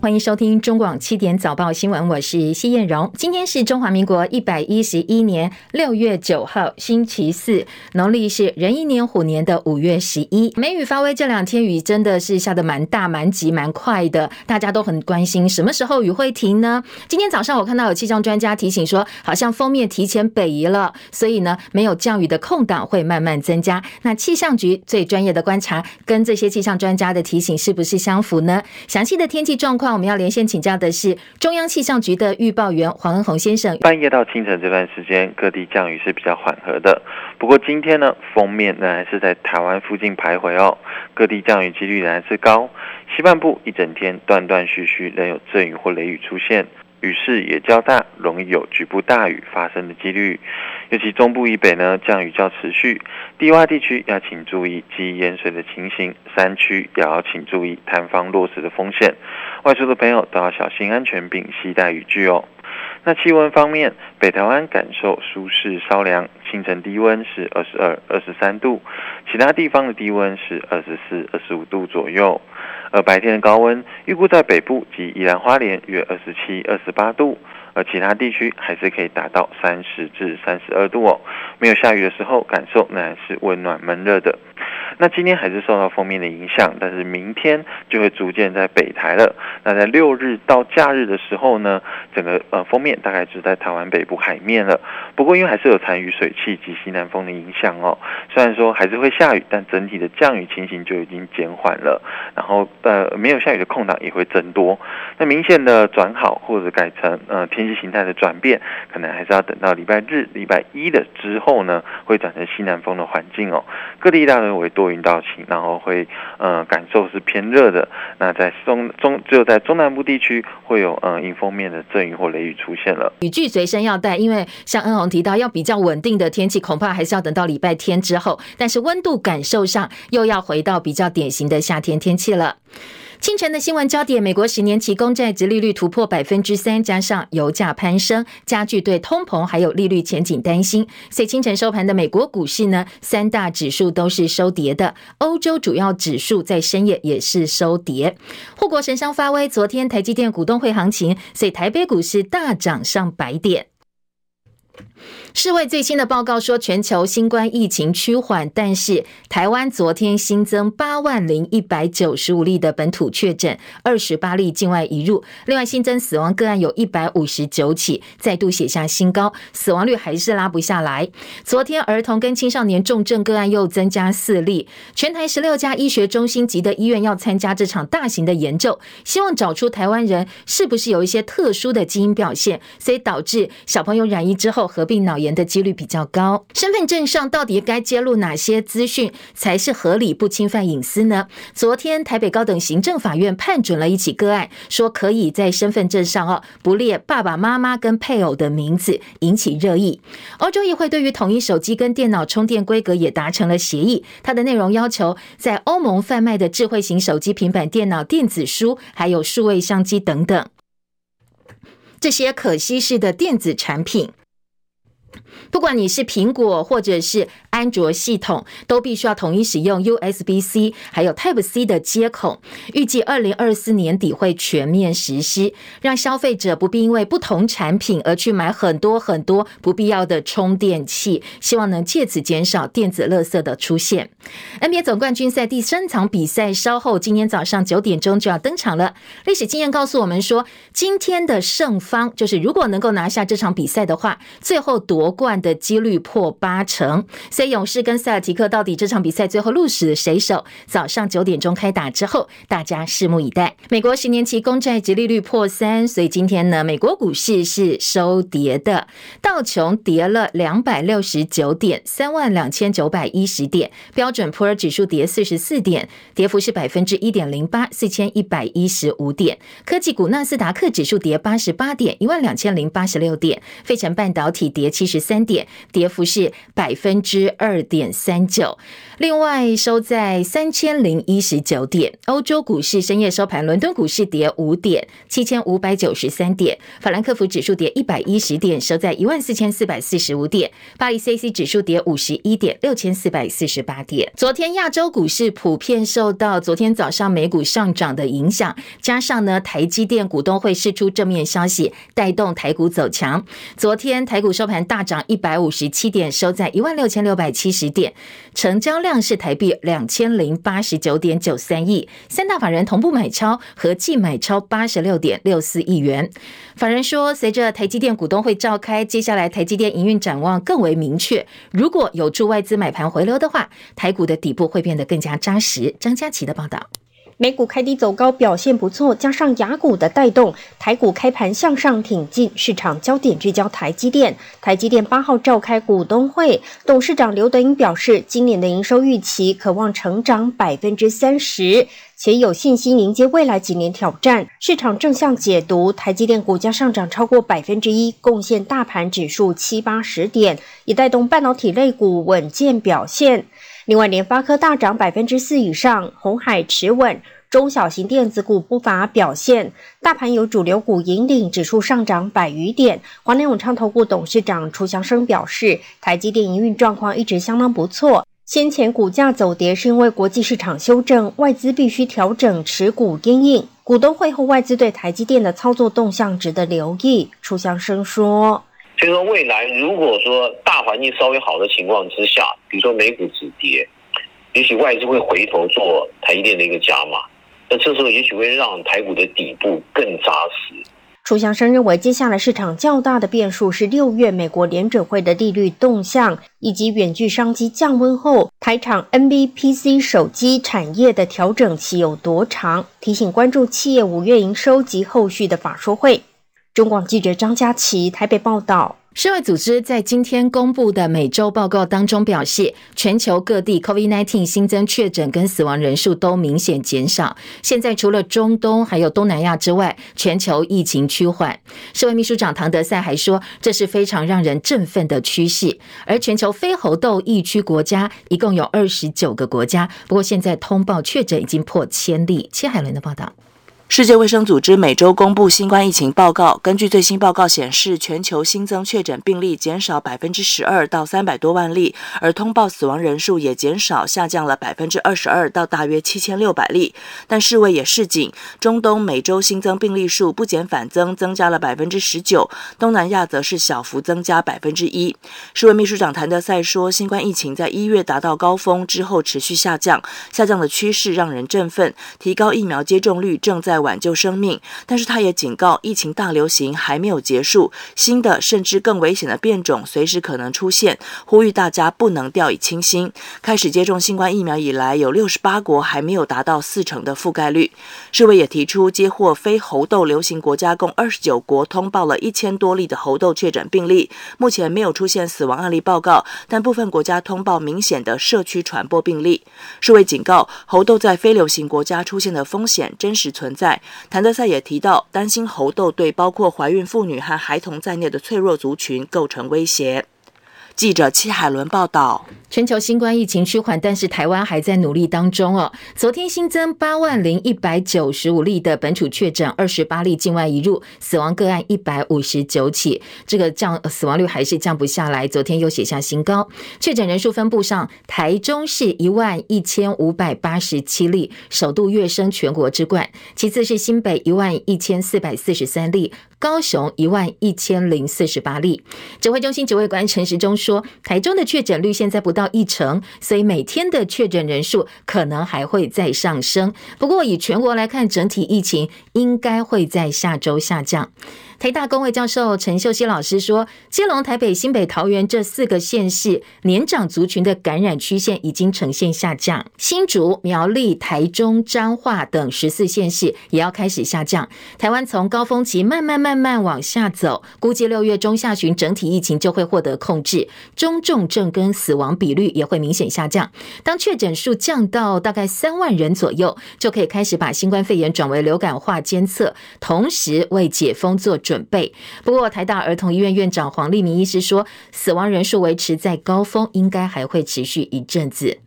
欢迎收听中广七点早报新闻，我是谢燕荣。今天是中华民国一百一十一年六月九号，星期四，农历是壬寅年虎年的五月十一。梅雨发威，这两天雨真的是下得蛮大、蛮急、蛮快的，大家都很关心什么时候雨会停呢？今天早上我看到有气象专家提醒说，好像锋面提前北移了，所以呢，没有降雨的空档会慢慢增加。那气象局最专业的观察，跟这些气象专家的提醒是不是相符呢？详细的天气状况。我们要连线请教的是中央气象局的预报员黄恩宏先生。半夜到清晨这段时间，各地降雨是比较缓和的。不过今天呢，锋面仍然是在台湾附近徘徊哦，各地降雨几率仍然是高。西半部一整天断断续续仍有阵雨或雷雨出现。雨势也较大，容易有局部大雨发生的几率。尤其中部以北呢，降雨较持续。低洼地区要请注意积淹水的情形，山区也要请注意塌方落石的风险。外出的朋友都要小心安全，并携带雨具哦。那气温方面，北台湾感受舒适稍凉，清晨低温是二十二、二十三度，其他地方的低温是二十四、二十五度左右。而白天的高温预估在北部及宜兰花莲约二十七、二十八度，而其他地区还是可以达到三十至三十二度哦。没有下雨的时候，感受仍然是温暖闷热的。那今天还是受到锋面的影响，但是明天就会逐渐在北台了。那在六日到假日的时候呢，整个呃锋面大概只在台湾北部海面了。不过因为还是有残余水汽及西南风的影响哦，虽然说还是会下雨，但整体的降雨情形就已经减缓了。然后呃没有下雨的空档也会增多。那明显的转好或者改成呃天气形态的转变，可能还是要等到礼拜日、礼拜一的之后呢，会转成西南风的环境哦。各地大范围多云到晴，然后会呃感受是偏热的。那在中中只有在中南部地区会有呃迎风面的阵雨或雷雨出现了。雨具随身要带，因为像恩宏提到，要比较稳定的天气，恐怕还是要等到礼拜天之后。但是温度感受上又要回到比较典型的夏天天气了。清晨的新闻焦点：美国十年期公债殖利率突破百分之三，加上油价攀升，加剧对通膨还有利率前景担心。所以清晨收盘的美国股市呢，三大指数都是收跌的。欧洲主要指数在深夜也是收跌。护国神商发威，昨天台积电股东会行情，所以台北股市大涨上百点。世卫最新的报告说，全球新冠疫情趋缓，但是台湾昨天新增八万零一百九十五例的本土确诊，二十八例境外移入，另外新增死亡个案有一百五十九起，再度写下新高，死亡率还是拉不下来。昨天儿童跟青少年重症个案又增加四例，全台十六家医学中心级的医院要参加这场大型的研究，希望找出台湾人是不是有一些特殊的基因表现，所以导致小朋友染疫之后和并脑炎。的几率比较高，身份证上到底该揭露哪些资讯才是合理不侵犯隐私呢？昨天台北高等行政法院判准了一起个案，说可以在身份证上哦不列爸爸妈妈跟配偶的名字，引起热议。欧洲议会对于统一手机跟电脑充电规格也达成了协议，它的内容要求在欧盟贩卖的智慧型手机、平板电脑、电子书还有数位相机等等这些可稀释的电子产品。不管你是苹果或者是安卓系统，都必须要统一使用 USB-C 还有 Type-C 的接口。预计二零二四年底会全面实施，让消费者不必因为不同产品而去买很多很多不必要的充电器，希望能借此减少电子垃圾的出现。NBA 总冠军赛第三场比赛稍后今天早上九点钟就要登场了。历史经验告诉我们说，今天的胜方就是如果能够拿下这场比赛的话，最后夺冠的几率破八成，所以勇士跟塞尔提克到底这场比赛最后鹿死谁手？早上九点钟开打之后，大家拭目以待。美国十年期公债殖利率破三，所以今天呢，美国股市是收跌的，道琼跌了两百六十九点，三万两千九百一十点；标准普尔指数跌四十四点，跌幅是百分之一点零八，四千一百一十五点。科技股纳斯达克指数跌八十八点，一万两千零八十六点。费城半导体跌七十三。点，跌幅是百分之二点三九。另外收在三千零一十九点。欧洲股市深夜收盘，伦敦股市跌五点，七千五百九十三点。法兰克福指数跌一百一十点，收在一万四千四百四十五点。巴黎 CAC 指数跌五十一点，六千四百四十八点。昨天亚洲股市普遍受到昨天早上美股上涨的影响，加上呢台积电股东会释出正面消息，带动台股走强。昨天台股收盘大涨一百五十七点，收在一万六千六百七十点，成交量。是台币两千零八十九点九三亿，三大法人同步买超，合计买超八十六点六四亿元。法人说，随着台积电股东会召开，接下来台积电营运展望更为明确。如果有助外资买盘回流的话，台股的底部会变得更加扎实。张佳琪的报道。美股开低走高，表现不错，加上雅股的带动，台股开盘向上挺进，市场焦点聚焦台积电。台积电八号召开股东会，董事长刘德英表示，今年的营收预期可望成长百分之三十，且有信心迎接未来几年挑战。市场正向解读，台积电股价上涨超过百分之一，贡献大盘指数七八十点，也带动半导体类股稳健表现。另外，联发科大涨百分之四以上，鸿海持稳，中小型电子股不乏表现。大盘由主流股引领，指数上涨百余点。华南永昌投顾董事长楚祥生表示，台积电营运状况一直相当不错。先前股价走跌是因为国际市场修正，外资必须调整持股因应。股东会后，外资对台积电的操作动向值得留意。楚祥生说。所以说，未来如果说大环境稍微好的情况之下，比如说美股止跌，也许外资会回头做台积电的一个加码，那这时候也许会让台股的底部更扎实。楚祥生认为，接下来市场较大的变数是六月美国联准会的利率动向，以及远距商机降温后，台厂 NBPC 手机产业的调整期有多长。提醒关注企业五月营收及后续的法说会。中广记者张佳琪台北报道。世卫组织在今天公布的每周报告当中表示，全球各地 COVID-19 新增确诊跟死亡人数都明显减少。现在除了中东还有东南亚之外，全球疫情趋缓。世卫秘书长唐德赛还说，这是非常让人振奋的趋势。而全球非猴痘疫区国家一共有二十九个国家，不过现在通报确诊已经破千例。切海伦的报道。世界卫生组织每周公布新冠疫情报告，根据最新报告显示，全球新增确诊病例减少百分之十二到三百多万例，而通报死亡人数也减少，下降了百分之二十二到大约七千六百例。但世卫也示警，中东每周新增病例数不减反增，增加了百分之十九；东南亚则是小幅增加百分之一。世卫秘书长谭德赛说，新冠疫情在一月达到高峰之后持续下降，下降的趋势让人振奋，提高疫苗接种率正在挽救生命，但是他也警告，疫情大流行还没有结束，新的甚至更危险的变种随时可能出现，呼吁大家不能掉以轻心。开始接种新冠疫苗以来，有六十八国还没有达到四成的覆盖率。世卫也提出，接获非猴痘流行国家共二十九国通报了一千多例的猴痘确诊病例，目前没有出现死亡案例报告，但部分国家通报明显的社区传播病例。世卫警告，猴痘在非流行国家出现的风险真实存在。谭德赛也提到，担心猴痘对包括怀孕妇女和孩童在内的脆弱族群构成威胁。记者戚海伦报道：全球新冠疫情趋缓，但是台湾还在努力当中哦。昨天新增八万零一百九十五例的本土确诊，二十八例境外移入，死亡个案一百五十九起，这个降死亡率还是降不下来。昨天又写下新高。确诊人数分布上，台中市一万一千五百八十七例，首度跃升全国之冠；其次是新北一万一千四百四十三例。高雄一万一千零四十八例，指挥中心指挥官陈时中说，台中的确诊率现在不到一成，所以每天的确诊人数可能还会再上升。不过以全国来看，整体疫情应该会在下周下降。台大公卫教授陈秀熙老师说，基隆、台北、新北、桃园这四个县市年长族群的感染曲线已经呈现下降，新竹、苗栗、台中、彰化等十四县市也要开始下降。台湾从高峰期慢慢。慢慢往下走，估计六月中下旬整体疫情就会获得控制，中重症跟死亡比率也会明显下降。当确诊数降到大概三万人左右，就可以开始把新冠肺炎转为流感化监测，同时为解封做准备。不过，台大儿童医院院长黄立明医师说，死亡人数维持在高峰，应该还会持续一阵子。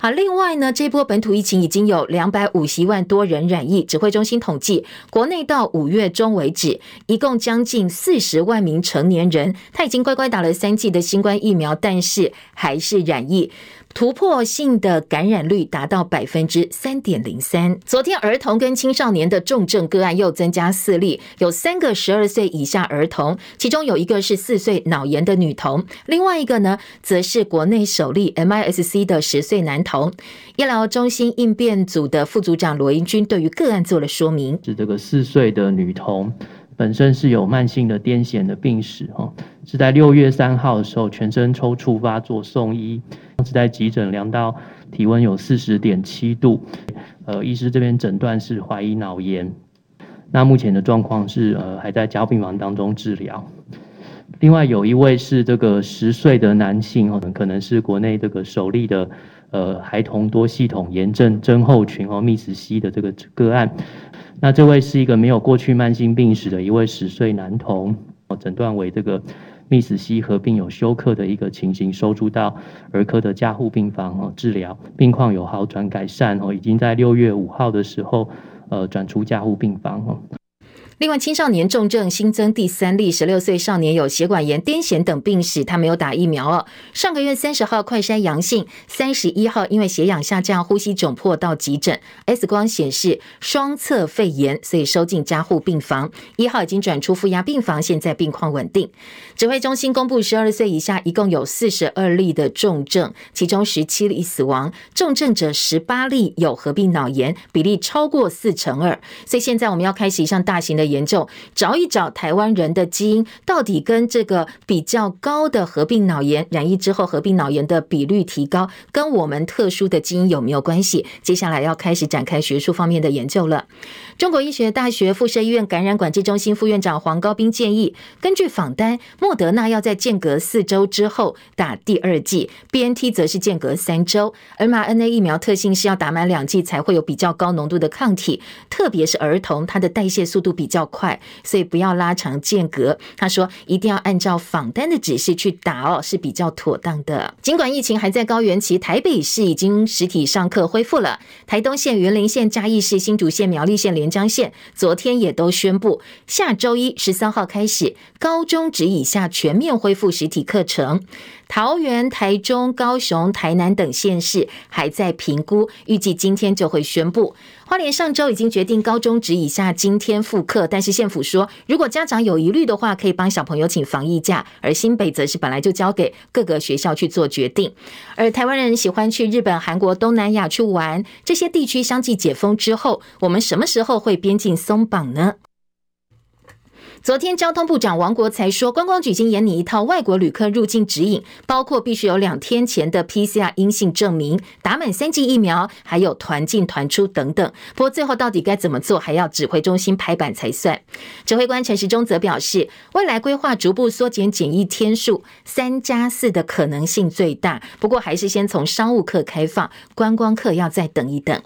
好，另外呢，这波本土疫情已经有两百五十万多人染疫。指挥中心统计，国内到五月中为止，一共将近四十万名成年人，他已经乖乖打了三剂的新冠疫苗，但是还是染疫。突破性的感染率达到百分之三点零三。昨天，儿童跟青少年的重症个案又增加四例，有三个十二岁以下儿童，其中有一个是四岁脑炎的女童，另外一个呢，则是国内首例 MIS-C 的十岁男童。医疗中心应变组的副组长罗英军对于个案做了说明：是这个四岁的女童本身是有慢性的癫痫的病史，哈，是在六月三号的时候全身抽搐发作送医。是在急诊量到体温有四十点七度，呃，医师这边诊断是怀疑脑炎，那目前的状况是呃还在加病房当中治疗。另外有一位是这个十岁的男性哦，可能是国内这个首例的呃孩童多系统炎症症候群哦密斯西的这个个案。那这位是一个没有过去慢性病史的一位十岁男童，哦，诊断为这个。密斯西合并有休克的一个情形，收住到儿科的加护病房哦治疗，病况有好转改善哦，已经在六月五号的时候，呃转出加护病房哦。另外，青少年重症新增第三例，十六岁少年有血管炎、癫痫等病史，他没有打疫苗哦。上个月三十号快筛阳性，三十一号因为血氧下降、呼吸窘迫到急诊，X 光显示双侧肺炎，所以收进加护病房。一号已经转出负压病房，现在病况稳定。指挥中心公布，十二岁以下一共有四十二例的重症，其中十七例死亡，重症者十八例有合并脑炎，比例超过四成二。所以现在我们要开始一项大型的。研究找一找台湾人的基因到底跟这个比较高的合并脑炎染疫之后合并脑炎的比率提高，跟我们特殊的基因有没有关系？接下来要开始展开学术方面的研究了。中国医学大学附设医院感染管制中心副院长黄高斌建议，根据访单，莫德纳要在间隔四周之后打第二剂，BNT 则是间隔三周。mRNA 疫苗特性是要打满两剂才会有比较高浓度的抗体，特别是儿童，它的代谢速度比较。较快，所以不要拉长间隔。他说一定要按照访单的指示去打哦，是比较妥当的。尽管疫情还在高原期，台北市已经实体上课恢复了。台东县、云林县、嘉义市、新竹县、苗栗县、连江县昨天也都宣布，下周一十三号开始，高中职以下全面恢复实体课程。桃园、台中、高雄、台南等县市还在评估，预计今天就会宣布。花莲上周已经决定高中职以下今天复课，但是县府说，如果家长有疑虑的话，可以帮小朋友请防疫假。而新北则是本来就交给各个学校去做决定。而台湾人喜欢去日本、韩国、东南亚去玩，这些地区相继解封之后，我们什么时候会边境松绑呢？昨天，交通部长王国材说，观光局已经研拟一套外国旅客入境指引，包括必须有两天前的 PCR 阴性证明、打满三剂疫苗，还有团进团出等等。不过，最后到底该怎么做，还要指挥中心拍板才算。指挥官陈时中则表示，未来规划逐步缩减检疫天数，三加四的可能性最大。不过，还是先从商务客开放，观光客要再等一等。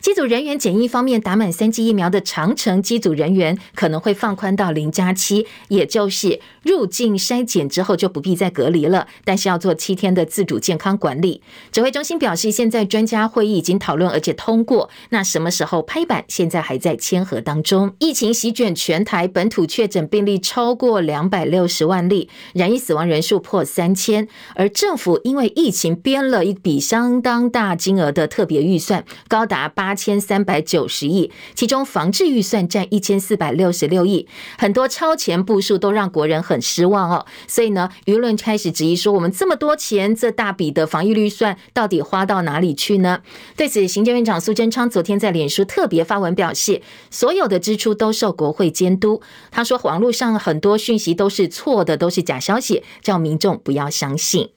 机组人员检疫方面，打满三剂疫苗的长程机组人员可能会放宽到零。加七，也就是入境筛检之后就不必再隔离了，但是要做七天的自主健康管理。指挥中心表示，现在专家会议已经讨论而且通过，那什么时候拍板，现在还在签核当中。疫情席卷全台，本土确诊病例超过两百六十万例，染疫死亡人数破三千，而政府因为疫情编了一笔相当大金额的特别预算，高达八千三百九十亿，其中防治预算占一千四百六十六亿，很多。超前部署都让国人很失望哦，所以呢，舆论开始质疑说，我们这么多钱，这大笔的防疫预算到底花到哪里去呢？对此，行政院长苏贞昌昨天在脸书特别发文表示，所有的支出都受国会监督。他说，网络上很多讯息都是错的，都是假消息，叫民众不要相信。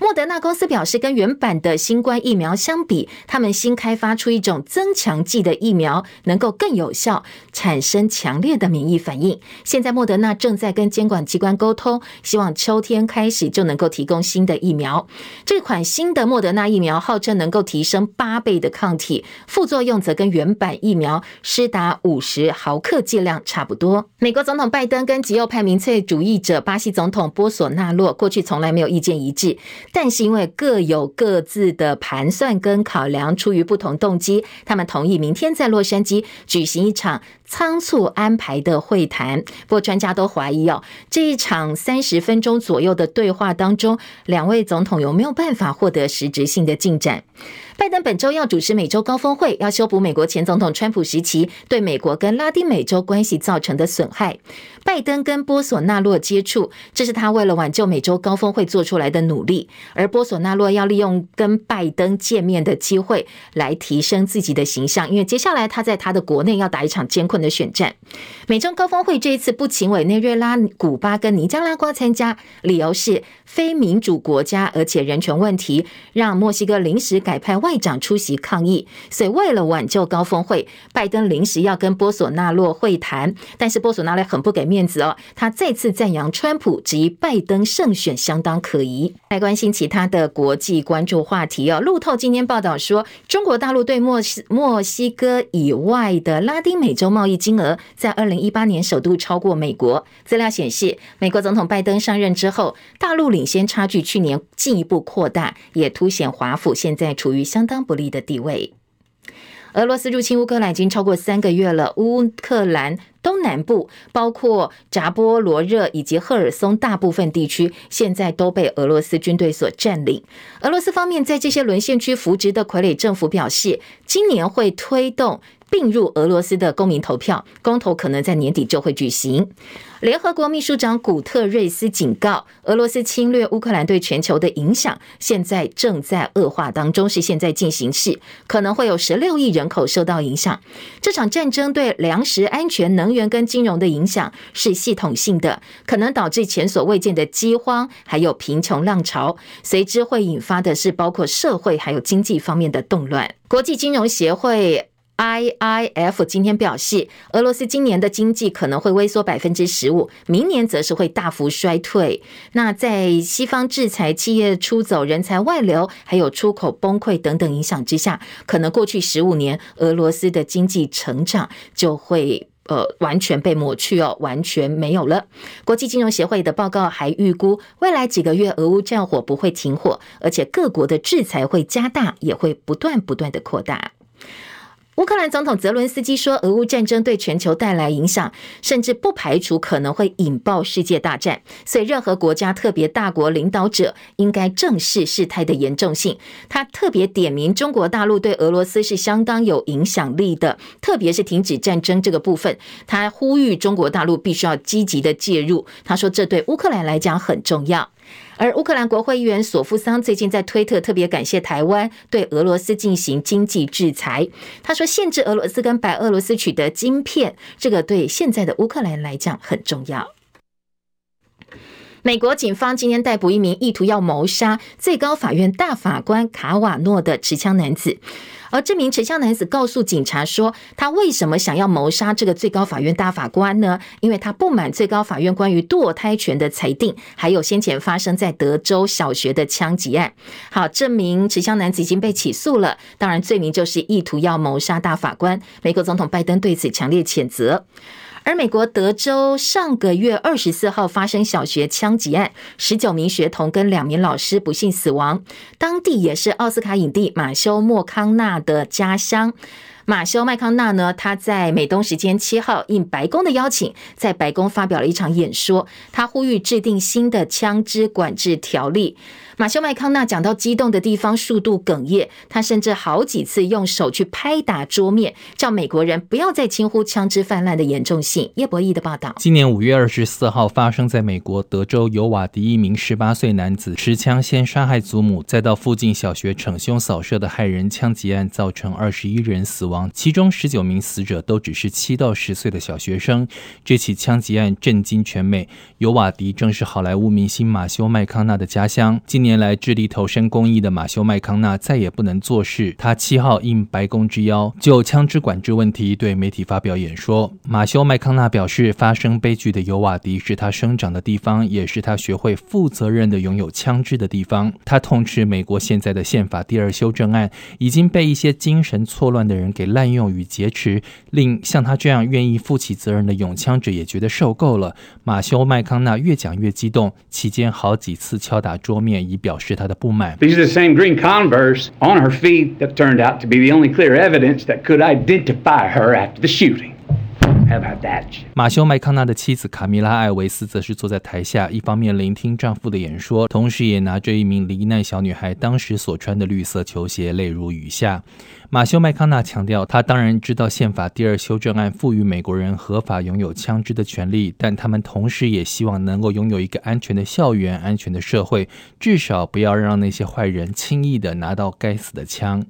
莫德纳公司表示，跟原版的新冠疫苗相比，他们新开发出一种增强剂的疫苗，能够更有效，产生强烈的免疫反应。现在莫德纳正在跟监管机关沟通，希望秋天开始就能够提供新的疫苗。这款新的莫德纳疫苗号称能够提升八倍的抗体，副作用则跟原版疫苗施打五十毫克剂量差不多。美国总统拜登跟极右派民粹主义者巴西总统波索纳洛过去从来没有意见一致。但是因为各有各自的盘算跟考量，出于不同动机，他们同意明天在洛杉矶举行一场仓促安排的会谈。不过专家都怀疑哦，这一场三十分钟左右的对话当中，两位总统有没有办法获得实质性的进展？拜登本周要主持美洲高峰会，要修补美国前总统川普时期对美国跟拉丁美洲关系造成的损害。拜登跟波索纳洛接触，这是他为了挽救美洲高峰会做出来的努力。而波索纳洛要利用跟拜登见面的机会来提升自己的形象，因为接下来他在他的国内要打一场艰困的选战。美洲高峰会这一次不请委内瑞拉、古巴跟尼加拉瓜参加，理由是非民主国家，而且人权问题让墨西哥临时改派外。长出席抗议，所以为了挽救高峰会，拜登临时要跟波索纳洛会谈，但是波索纳洛很不给面子哦，他再次赞扬川普，质疑拜登胜选相当可疑。来关心其他的国际关注话题哦，路透今天报道说，中国大陆对墨西墨西哥以外的拉丁美洲贸易金额，在二零一八年首度超过美国。资料显示，美国总统拜登上任之后，大陆领先差距去年进一步扩大，也凸显华府现在处于。相当不利的地位。俄罗斯入侵乌克兰已经超过三个月了，乌克兰东南部包括扎波罗热以及赫尔松大部分地区，现在都被俄罗斯军队所占领。俄罗斯方面在这些沦陷区扶植的傀儡政府表示，今年会推动并入俄罗斯的公民投票，公投可能在年底就会举行。联合国秘书长古特瑞斯警告，俄罗斯侵略乌克兰对全球的影响现在正在恶化当中，是现在进行式，可能会有十六亿人口受到影响。这场战争对粮食安全、能源跟金融的影响是系统性的，可能导致前所未见的饥荒，还有贫穷浪潮，随之会引发的是包括社会还有经济方面的动乱。国际金融协会。IIF 今天表示，俄罗斯今年的经济可能会萎缩百分之十五，明年则是会大幅衰退。那在西方制裁、企业出走、人才外流，还有出口崩溃等等影响之下，可能过去十五年俄罗斯的经济成长就会呃完全被抹去哦，完全没有了。国际金融协会的报告还预估，未来几个月俄乌战火不会停火，而且各国的制裁会加大，也会不断不断的扩大。乌克兰总统泽伦斯基说，俄乌战争对全球带来影响，甚至不排除可能会引爆世界大战。所以，任何国家，特别大国领导者，应该正视事态的严重性。他特别点名中国大陆对俄罗斯是相当有影响力的，特别是停止战争这个部分。他呼吁中国大陆必须要积极的介入。他说，这对乌克兰来讲很重要。而乌克兰国会议员索夫桑最近在推特特别感谢台湾对俄罗斯进行经济制裁。他说，限制俄罗斯跟白俄罗斯取得晶片，这个对现在的乌克兰来讲很重要。美国警方今天逮捕一名意图要谋杀最高法院大法官卡瓦诺的持枪男子。而这名持枪男子告诉警察说，他为什么想要谋杀这个最高法院大法官呢？因为他不满最高法院关于堕胎权的裁定，还有先前发生在德州小学的枪击案。好，这名持枪男子已经被起诉了，当然罪名就是意图要谋杀大法官。美国总统拜登对此强烈谴责。而美国德州上个月二十四号发生小学枪击案，十九名学童跟两名老师不幸死亡。当地也是奥斯卡影帝马修·麦康纳的家乡。马修·麦康纳呢，他在美东时间七号应白宫的邀请，在白宫发表了一场演说，他呼吁制定新的枪支管制条例。马修麦康纳讲到激动的地方，数度哽咽。他甚至好几次用手去拍打桌面，叫美国人不要再轻忽枪支泛滥的严重性。叶博义的报道：今年五月二十四号发生在美国德州尤瓦迪，一名十八岁男子持枪先杀害祖母，再到附近小学逞凶扫射的害人枪击案，造成二十一人死亡，其中十九名死者都只是七到十岁的小学生。这起枪击案震惊全美。尤瓦迪正是好莱坞明星马修麦康纳的家乡。今年年来致力投身公益的马修麦康纳再也不能做事。他七号应白宫之邀，就枪支管制问题对媒体发表演说。马修麦康纳表示，发生悲剧的尤瓦迪是他生长的地方，也是他学会负责任的拥有枪支的地方。他痛斥美国现在的宪法第二修正案已经被一些精神错乱的人给滥用与劫持，令像他这样愿意负起责任的拥枪者也觉得受够了。马修麦康纳越讲越激动，期间好几次敲打桌面以表示他的不满。These are the same green Converse on her feet that turned out to be the only clear evidence that could identify her after the shooting. 马修麦康纳的妻子卡米拉艾维斯则是坐在台下，一方面聆听丈夫的演说，同时也拿着一名罹难小女孩当时所穿的绿色球鞋，泪如雨下。马修麦康纳强调，他当然知道宪法第二修正案赋予美国人合法拥有枪支的权利，但他们同时也希望能够拥有一个安全的校园、安全的社会，至少不要让那些坏人轻易地拿到该死的枪。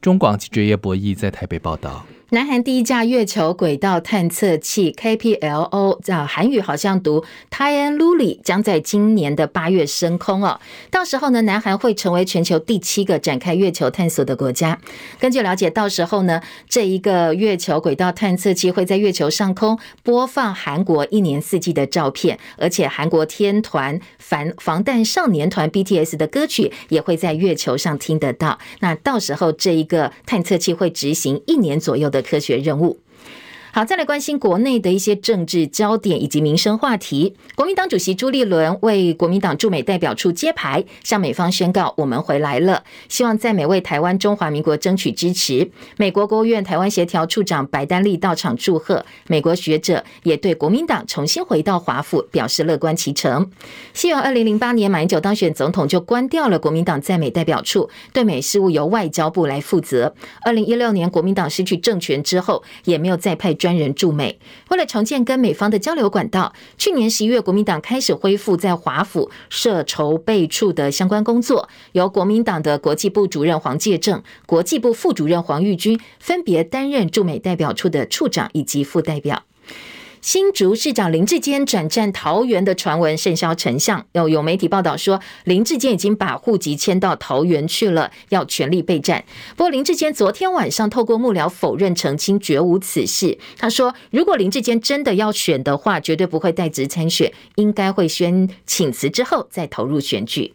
中广记者叶博弈在台北报道。南韩第一架月球轨道探测器 KPLO，叫韩语好像读 Taeanluli，将在今年的八月升空哦。到时候呢，南韩会成为全球第七个展开月球探索的国家。根据了解，到时候呢，这一个月球轨道探测器会在月球上空播放韩国一年四季的照片，而且韩国天团防防弹少年团 BTS 的歌曲也会在月球上听得到。那到时候这一个探测器会执行一年左右的科学任务。好，再来关心国内的一些政治焦点以及民生话题。国民党主席朱立伦为国民党驻美代表处揭牌，向美方宣告我们回来了，希望在美为台湾中华民国争取支持。美国国务院台湾协调处长白丹利到场祝贺，美国学者也对国民党重新回到华府表示乐观其成。希望二零零八年马英九当选总统就关掉了国民党在美代表处，对美事务由外交部来负责。二零一六年国民党失去政权之后，也没有再派。专人驻美，为了重建跟美方的交流管道，去年十一月，国民党开始恢复在华府设筹备处的相关工作，由国民党的国际部主任黄介正、国际部副主任黄玉军分别担任驻美代表处的处长以及副代表。新竹市长林志坚转战桃园的传闻甚嚣成象，有有媒体报道说林志坚已经把户籍迁到桃园去了，要全力备战。不过林志坚昨天晚上透过幕僚否认澄清，绝无此事。他说，如果林志坚真的要选的话，绝对不会代职参选，应该会先请辞之后再投入选举。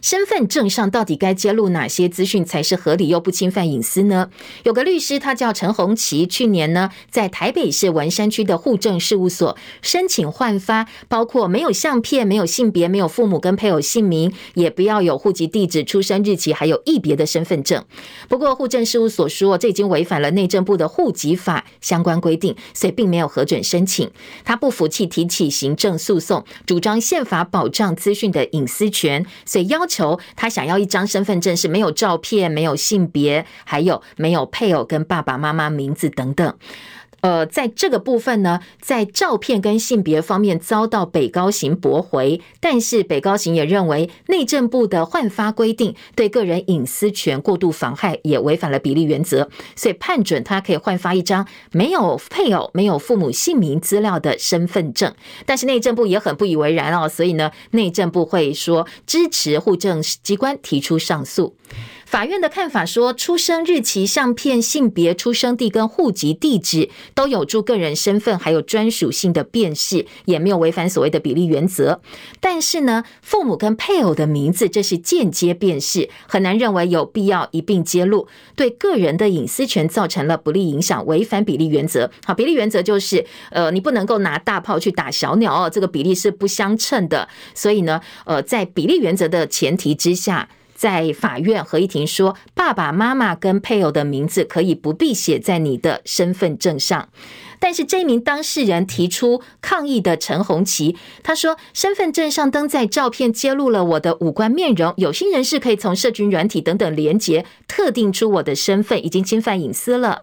身份证上到底该揭露哪些资讯才是合理又不侵犯隐私呢？有个律师，他叫陈红旗，去年呢在台北市文山区的户政事务所申请换发，包括没有相片、没有性别、没有父母跟配偶姓名，也不要有户籍地址、出生日期，还有异别的身份证。不过户政事务所说，这已经违反了内政部的户籍法相关规定，所以并没有核准申请。他不服气，提起行政诉讼，主张宪法保障资讯的隐私权，所以要。求他想要一张身份证，是没有照片、没有性别，还有没有配偶跟爸爸妈妈名字等等。呃，在这个部分呢，在照片跟性别方面遭到北高行驳回，但是北高行也认为内政部的换发规定对个人隐私权过度妨害，也违反了比例原则，所以判准他可以换发一张没有配偶、没有父母姓名资料的身份证。但是内政部也很不以为然哦，所以呢，内政部会说支持户政机关提出上诉。法院的看法说，出生日期、相片、性别、出生地跟户籍地址都有助个人身份还有专属性的辨识，也没有违反所谓的比例原则。但是呢，父母跟配偶的名字这是间接辨识，很难认为有必要一并揭露，对个人的隐私权造成了不利影响，违反比例原则。好，比例原则就是，呃，你不能够拿大炮去打小鸟哦，这个比例是不相称的。所以呢，呃，在比例原则的前提之下。在法院，合议庭说，爸爸妈妈跟配偶的名字可以不必写在你的身份证上。但是这名当事人提出抗议的陈红旗，他说，身份证上登载照片揭露了我的五官面容，有心人士可以从社群软体等等连接特定出我的身份，已经侵犯隐私了。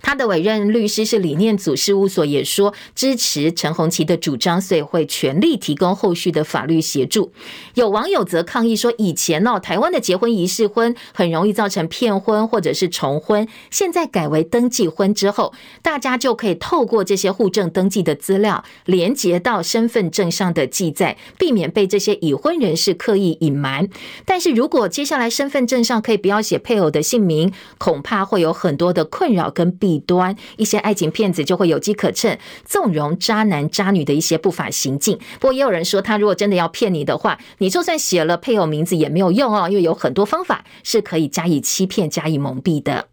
他的委任律师是理念组事务所，也说支持陈鸿琪的主张，所以会全力提供后续的法律协助。有网友则抗议说，以前哦，台湾的结婚仪式婚很容易造成骗婚或者是重婚，现在改为登记婚之后，大家就可以透过这些户政登记的资料，连接到身份证上的记载，避免被这些已婚人士刻意隐瞒。但是如果接下来身份证上可以不要写配偶的姓名，恐怕会有很多的困扰跟弊端，一些爱情骗子就会有机可乘，纵容渣男渣女的一些不法行径。不过也有人说，他如果真的要骗你的话，你就算写了配偶名字也没有用哦，因为有很多方法是可以加以欺骗、加以蒙蔽的。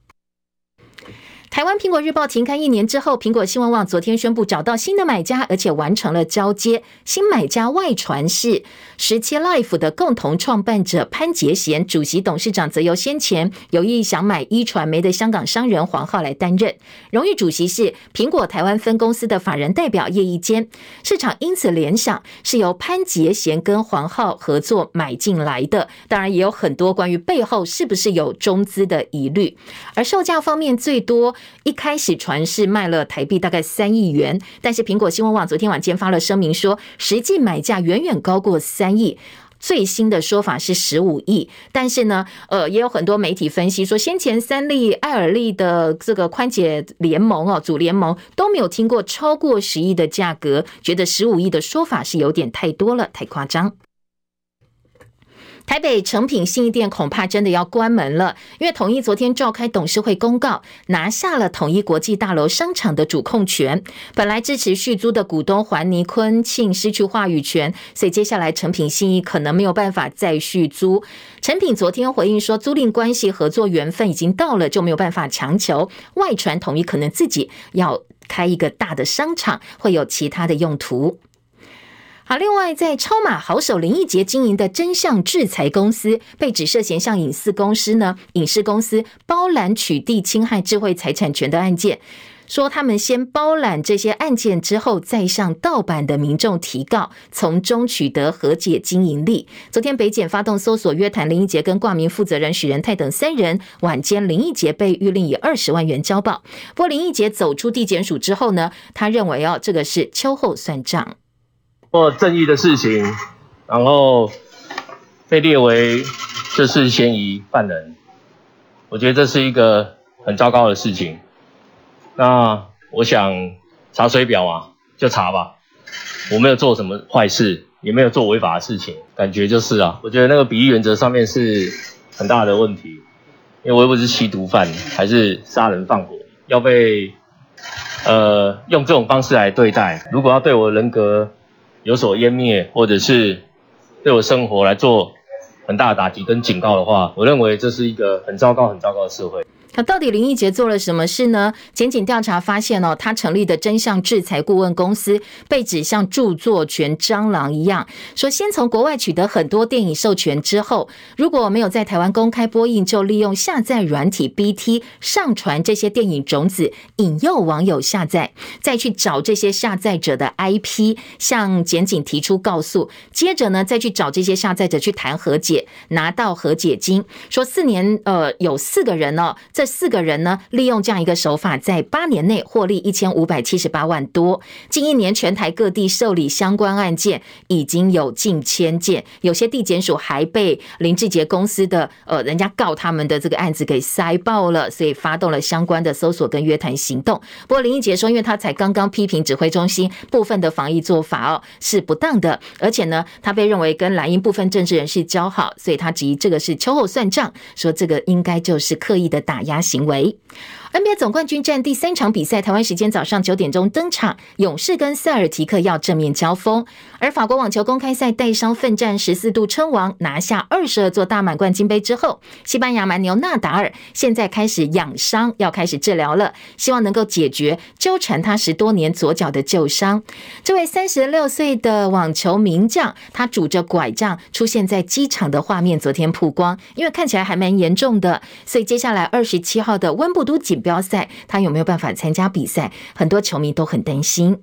台湾苹果日报停刊一年之后，苹果新闻网昨天宣布找到新的买家，而且完成了交接。新买家外传是十七 Life 的共同创办者潘杰贤，主席董事长则由先前有意想买一传媒的香港商人黄浩来担任。荣誉主席是苹果台湾分公司的法人代表叶一坚。市场因此联想是由潘杰贤跟黄浩合作买进来的，当然也有很多关于背后是不是有中资的疑虑。而售价方面，最多。一开始传是卖了台币大概三亿元，但是苹果新闻网昨天晚间发了声明说，实际买价远远高过三亿，最新的说法是十五亿。但是呢，呃，也有很多媒体分析说，先前三立、爱尔利的这个宽解联盟哦，组联盟都没有听过超过十亿的价格，觉得十五亿的说法是有点太多了，太夸张。台北诚品信义店恐怕真的要关门了，因为统一昨天召开董事会公告，拿下了统一国际大楼商场的主控权。本来支持续租的股东环尼坤庆失去话语权，所以接下来诚品信义可能没有办法再续租。诚品昨天回应说，租赁关系合作缘分已经到了，就没有办法强求。外传统一可能自己要开一个大的商场，会有其他的用途。好，另外，在超马好手林义杰经营的真相制裁公司，被指涉嫌向影视公司呢、影视公司包揽取缔、侵害智慧财产权的案件，说他们先包揽这些案件之后，再向盗版的民众提告，从中取得和解经营利。昨天北检发动搜索约谈林义杰跟挂名负责人许仁泰等三人，晚间林义杰被谕令以二十万元交保。不过林义杰走出地检署之后呢，他认为哦，这个是秋后算账。做正义的事情，然后被列为就是嫌疑犯人，我觉得这是一个很糟糕的事情。那我想查水表嘛，就查吧。我没有做什么坏事，也没有做违法的事情，感觉就是啊，我觉得那个比例原则上面是很大的问题，因为我又不是吸毒犯，还是杀人放火，要被呃用这种方式来对待。如果要对我人格有所湮灭，或者是对我生活来做很大的打击跟警告的话，我认为这是一个很糟糕、很糟糕的社会。那到底林奕杰做了什么事呢？检警调查发现哦，他成立的真相制裁顾问公司被指像著作权蟑螂一样，说先从国外取得很多电影授权之后，如果没有在台湾公开播映，就利用下载软体 BT 上传这些电影种子，引诱网友下载，再去找这些下载者的 IP，向检警提出告诉，接着呢再去找这些下载者去谈和解，拿到和解金。说四年，呃，有四个人哦。这四个人呢，利用这样一个手法，在八年内获利一千五百七十八万多。近一年，全台各地受理相关案件已经有近千件，有些地检署还被林志杰公司的呃，人家告他们的这个案子给塞爆了，所以发动了相关的搜索跟约谈行动。不过林义杰说，因为他才刚刚批评指挥中心部分的防疫做法哦是不当的，而且呢，他被认为跟蓝营部分政治人士交好，所以他质疑这个是秋后算账，说这个应该就是刻意的打压。压行为。NBA 总冠军战第三场比赛，台湾时间早上九点钟登场，勇士跟塞尔提克要正面交锋。而法国网球公开赛带伤奋战十四度称王，拿下二十二座大满贯金杯之后，西班牙蛮牛纳达尔现在开始养伤，要开始治疗了，希望能够解决纠缠他十多年左脚的旧伤。这位三十六岁的网球名将，他拄着拐杖出现在机场的画面，昨天曝光，因为看起来还蛮严重的，所以接下来二十七号的温布都锦标赛，他有没有办法参加比赛？很多球迷都很担心。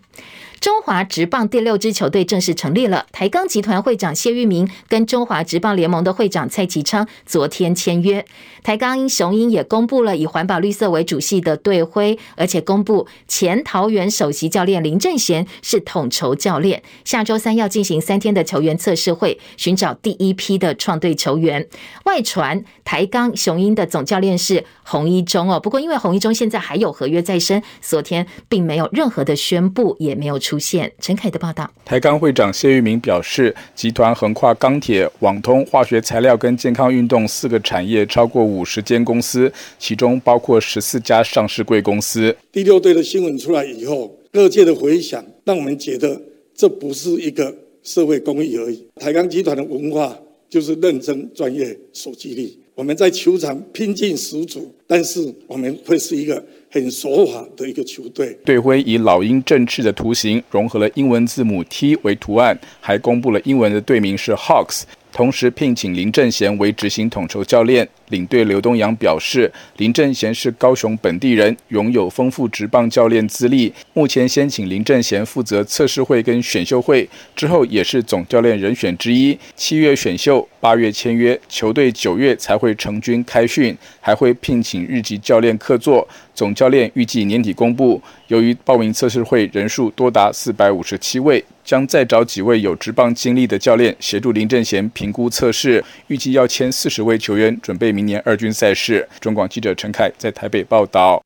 中华职棒第六支球队正式成立了。台钢集团会长谢玉明跟中华职棒联盟的会长蔡其昌昨天签约。台钢雄鹰也公布了以环保绿色为主系的队徽，而且公布前桃园首席教练林正贤是统筹教练。下周三要进行三天的球员测试会，寻找第一批的创队球员。外传台钢雄鹰的总教练是洪一中哦，不过因为洪一中现在还有合约在身，昨天并没有任何的宣布，也没有出现。陈凯的报道。台钢会长谢玉明表示，集团横跨钢铁、网通、化学材料跟健康运动四个产业，超过五十间公司，其中包括十四家上市贵公司。第六队的新闻出来以后，各界的回响让我们觉得这不是一个社会公益而已。台钢集团的文化就是认真、专业、守纪律。我们在球场拼劲十足，但是我们会是一个很守法的一个球队。队徽以老鹰振翅的图形，融合了英文字母 T 为图案，还公布了英文的队名是 Hawks。同时聘请林正贤为执行统筹教练，领队刘东阳表示，林正贤是高雄本地人，拥有丰富职棒教练资历。目前先请林正贤负责测试会跟选秀会，之后也是总教练人选之一。七月选秀，八月签约，球队九月才会成军开训，还会聘请日籍教练客座。总教练预计年底公布。由于报名测试会人数多达四百五十七位。将再找几位有职棒经历的教练协助林正贤评估测试，预计要签四十位球员，准备明年二军赛事。中广记者陈凯在台北报道。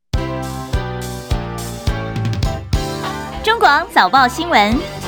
中广早报新闻。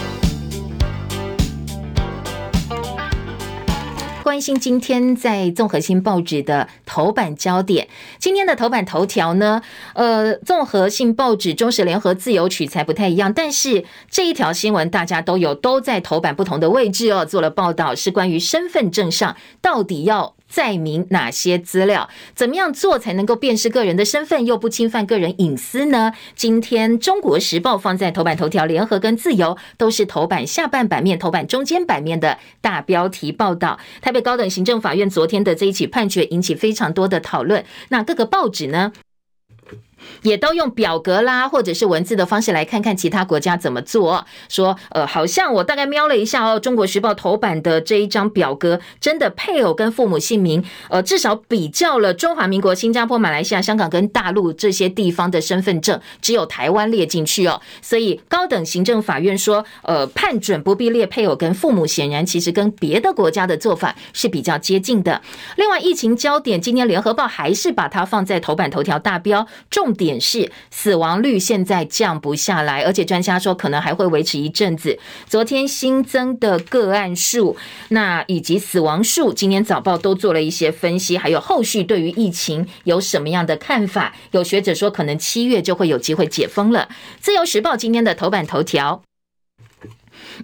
关心今天在综合性报纸的头版焦点。今天的头版头条呢，呃，综合性报纸中时联合自由取材不太一样，但是这一条新闻大家都有，都在头版不同的位置哦，做了报道，是关于身份证上到底要。载明哪些资料？怎么样做才能够辨识个人的身份，又不侵犯个人隐私呢？今天《中国时报》放在头版头条，联合跟自由都是头版下半版面、头版中间版面的大标题报道。台北高等行政法院昨天的这一起判决引起非常多的讨论。那各个报纸呢？也都用表格啦，或者是文字的方式来看看其他国家怎么做。说，呃，好像我大概瞄了一下哦，《中国时报》头版的这一张表格，真的配偶跟父母姓名，呃，至少比较了中华民国、新加坡、马来西亚、香港跟大陆这些地方的身份证，只有台湾列进去哦。所以高等行政法院说，呃，判准不必列配偶跟父母，显然其实跟别的国家的做法是比较接近的。另外，疫情焦点，今天《联合报》还是把它放在头版头条大标重。点是死亡率现在降不下来，而且专家说可能还会维持一阵子。昨天新增的个案数，那以及死亡数，今天早报都做了一些分析，还有后续对于疫情有什么样的看法？有学者说可能七月就会有机会解封了。自由时报今天的头版头条。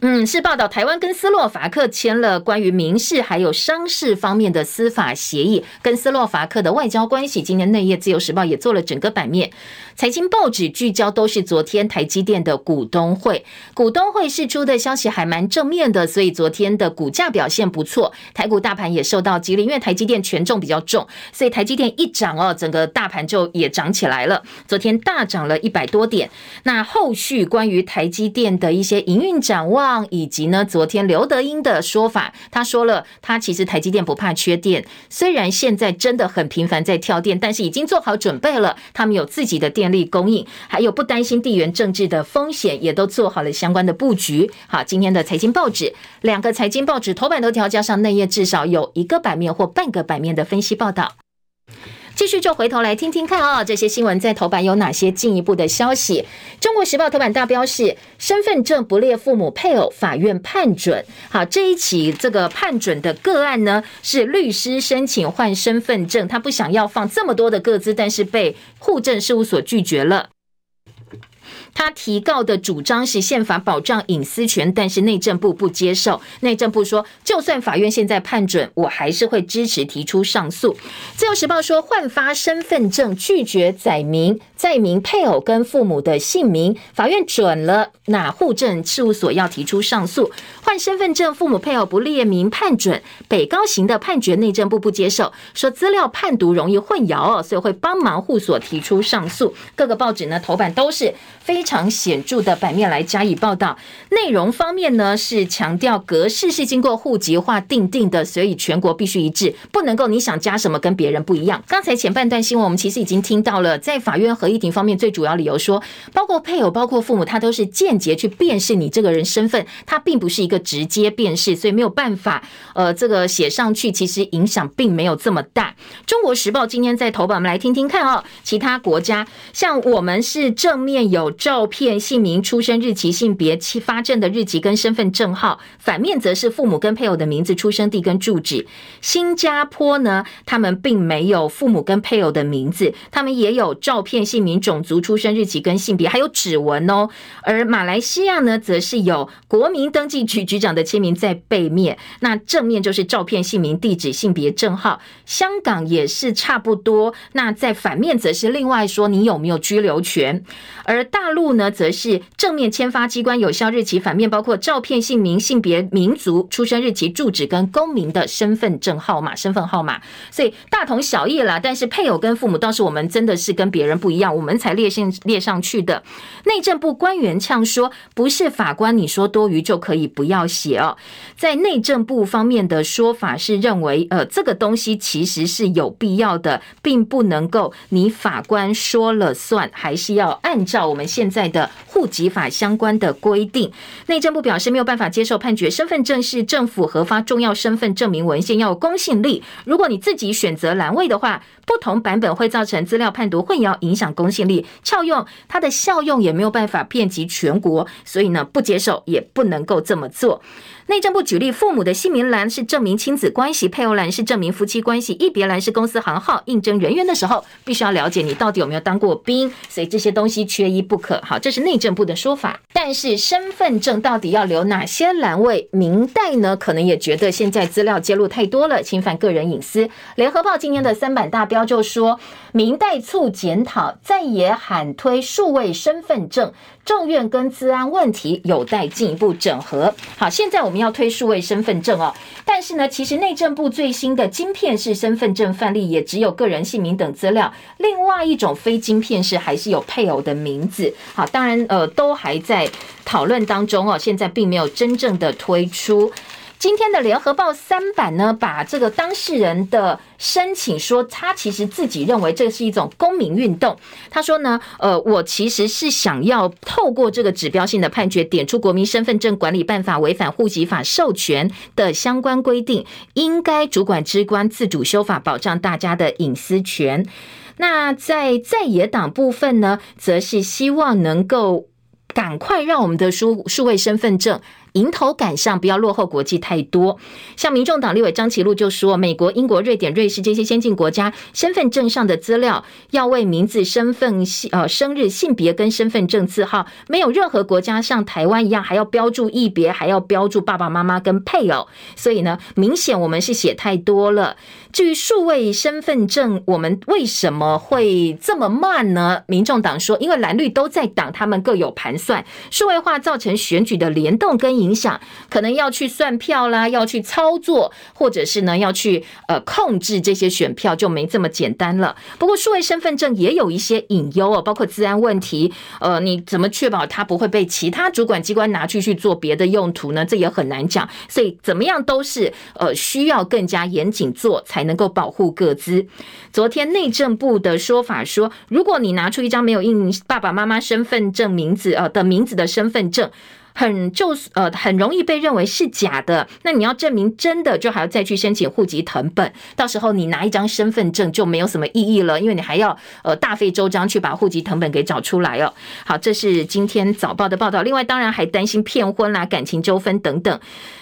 嗯，是报道台湾跟斯洛伐克签了关于民事还有商事方面的司法协议，跟斯洛伐克的外交关系。今天内页自由时报也做了整个版面。财经报纸聚焦都是昨天台积电的股东会，股东会释出的消息还蛮正面的，所以昨天的股价表现不错，台股大盘也受到激励，因为台积电权重比较重，所以台积电一涨哦，整个大盘就也涨起来了，昨天大涨了一百多点。那后续关于台积电的一些营运展望，以及呢，昨天刘德英的说法，他说了，他其实台积电不怕缺电，虽然现在真的很频繁在跳电，但是已经做好准备了，他们有自己的电。力供应，还有不担心地缘政治的风险，也都做好了相关的布局。好，今天的财经报纸，两个财经报纸头版头条加上内页，至少有一个版面或半个版面的分析报道。继续就回头来听听看啊、哦，这些新闻在头版有哪些进一步的消息？中国时报头版大标是身份证不列父母配偶，法院判准。好，这一起这个判准的个案呢，是律师申请换身份证，他不想要放这么多的个资，但是被户政事务所拒绝了。他提告的主张是宪法保障隐私权，但是内政部不接受。内政部说，就算法院现在判准，我还是会支持提出上诉。自由时报说，换发身份证拒绝载明载明配偶跟父母的姓名，法院准了，那户政事务所要提出上诉。换身份证父母配偶不列明判准，北高行的判决内政部不接受，说资料判读容易混淆哦，所以会帮忙户所提出上诉。各个报纸呢头版都是非非常显著的版面来加以报道。内容方面呢，是强调格式是经过户籍化定定的，所以全国必须一致，不能够你想加什么跟别人不一样。刚才前半段新闻我们其实已经听到了，在法院合议庭方面，最主要理由说，包括配偶、包括父母，他都是间接去辨识你这个人身份，他并不是一个直接辨识，所以没有办法，呃，这个写上去，其实影响并没有这么大。中国时报今天在头版，我们来听听看哦，其他国家像我们是正面有照片、姓名、出生日期、性别、发证的日期跟身份证号，反面则是父母跟配偶的名字、出生地跟住址。新加坡呢，他们并没有父母跟配偶的名字，他们也有照片、姓名、种族、出生日期跟性别，还有指纹哦。而马来西亚呢，则是有国民登记局局长的签名在背面，那正面就是照片、姓名、地址、性别证号。香港也是差不多，那在反面则是另外说你有没有居留权。而大陆呢，则是正面签发机关有效日期，反面包括照片、姓名、性别、民族、出生日期、住址跟公民的身份证号码、身份号码，所以大同小异啦。但是配偶跟父母倒是我们真的是跟别人不一样，我们才列上列上去的。内政部官员呛说，不是法官你说多余就可以不要写哦。在内政部方面的说法是认为，呃，这个东西其实是有必要的，并不能够你法官说了算，还是要按照。我们现在的户籍法相关的规定，内政部表示没有办法接受判决。身份证是政府核发重要身份证明文献，要有公信力。如果你自己选择栏位的话，不同版本会造成资料判读混淆，影响公信力。撬用它的效用也没有办法遍及全国，所以呢，不接受也不能够这么做。内政部举例，父母的姓名栏是证明亲子关系，配偶栏是证明夫妻关系，一别栏是公司行号。应征人员的时候，必须要了解你到底有没有当过兵，所以这些东西缺一不可。好，这是内政部的说法。但是身份证到底要留哪些栏位？民代呢，可能也觉得现在资料揭露太多了，侵犯个人隐私。联合报今天的三版大标就说，民代促检讨，再也喊推数位身份证。政院跟治安问题有待进一步整合。好，现在我们要推数位身份证哦，但是呢，其实内政部最新的晶片式身份证范例也只有个人姓名等资料，另外一种非晶片式还是有配偶的名字。好，当然呃都还在讨论当中哦，现在并没有真正的推出。今天的联合报三版呢，把这个当事人的申请说，他其实自己认为这是一种公民运动。他说呢，呃，我其实是想要透过这个指标性的判决，点出国民身份证管理办法违反户籍法授权的相关规定，应该主管机关自主修法，保障大家的隐私权。那在在野党部分呢，则是希望能够赶快让我们的数数位身份证。迎头赶上，不要落后国际太多。像民众党立委张其禄就说，美国、英国、瑞典、瑞士这些先进国家身份证上的资料，要为名字、身份、呃生日、性别跟身份证字号，没有任何国家像台湾一样还要标注异别，还要标注爸爸妈妈跟配偶。所以呢，明显我们是写太多了。至于数位身份证，我们为什么会这么慢呢？民众党说，因为蓝绿都在党，他们各有盘算，数位化造成选举的联动跟影影响，可能要去算票啦，要去操作，或者是呢要去呃控制这些选票，就没这么简单了。不过数位身份证也有一些隐忧哦，包括治安问题，呃，你怎么确保它不会被其他主管机关拿去去做别的用途呢？这也很难讲。所以怎么样都是呃需要更加严谨做才。能够保护个资。昨天内政部的说法说，如果你拿出一张没有印爸爸妈妈身份证名字呃的名字的身份证，很就是呃很容易被认为是假的。那你要证明真的，就还要再去申请户籍成本。到时候你拿一张身份证就没有什么意义了，因为你还要呃大费周章去把户籍成本给找出来哦。好，这是今天早报的报道。另外，当然还担心骗婚啦、感情纠纷等等。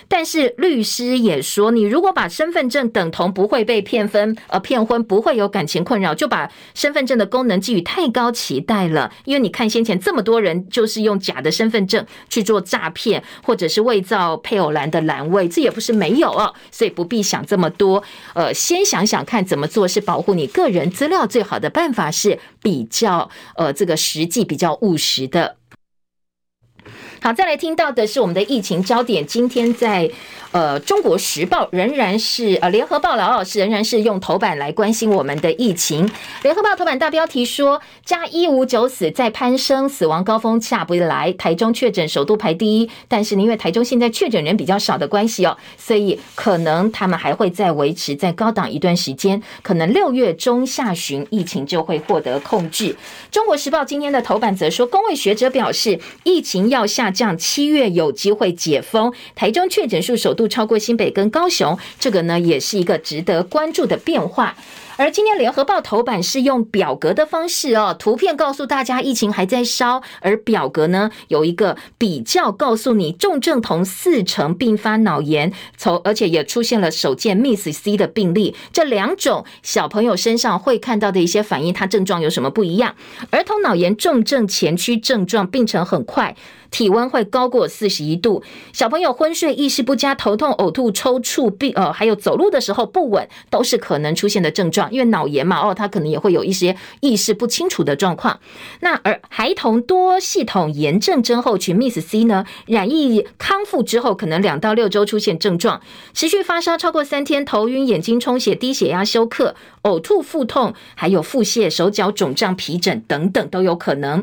但是律师也说，你如果把身份证等同不会被骗分、呃骗婚，不会有感情困扰，就把身份证的功能寄予太高期待了。因为你看先前这么多人就是用假的身份证去做诈骗，或者是伪造配偶栏的栏位，这也不是没有哦。所以不必想这么多。呃，先想想看怎么做是保护你个人资料最好的办法，是比较呃这个实际、比较务实的。好，再来听到的是我们的疫情焦点。今天在呃《中国时报》仍然是呃《联合报》老老师仍然是用头版来关心我们的疫情。《联合报》头版大标题说：“加一五九死在攀升，死亡高峰下不来。台中确诊首度排第一，但是因为台中现在确诊人比较少的关系哦，所以可能他们还会再维持在高档一段时间，可能六月中下旬疫情就会获得控制。”《中国时报》今天的头版则说，公卫学者表示，疫情要下降，七月有机会解封。台中确诊数首度超过新北跟高雄，这个呢也是一个值得关注的变化。而今天联合报头版是用表格的方式哦，图片告诉大家疫情还在烧，而表格呢有一个比较，告诉你重症同四成并发脑炎，从而且也出现了首见 Miss C 的病例，这两种小朋友身上会看到的一些反应，它症状有什么不一样？儿童脑炎重症前驱症状病程很快。体温会高过四十一度，小朋友昏睡、意识不佳、头痛、呕吐、抽搐，病呃还有走路的时候不稳，都是可能出现的症状。因为脑炎嘛，哦，他可能也会有一些意识不清楚的状况。那而孩童多系统炎症症候群 Miss C） 呢，染疫康复之后，可能两到六周出现症状，持续发烧超过三天，头晕、眼睛充血、低血压、休克、呕吐、腹痛，还有腹泻、手脚肿胀、皮疹等等都有可能。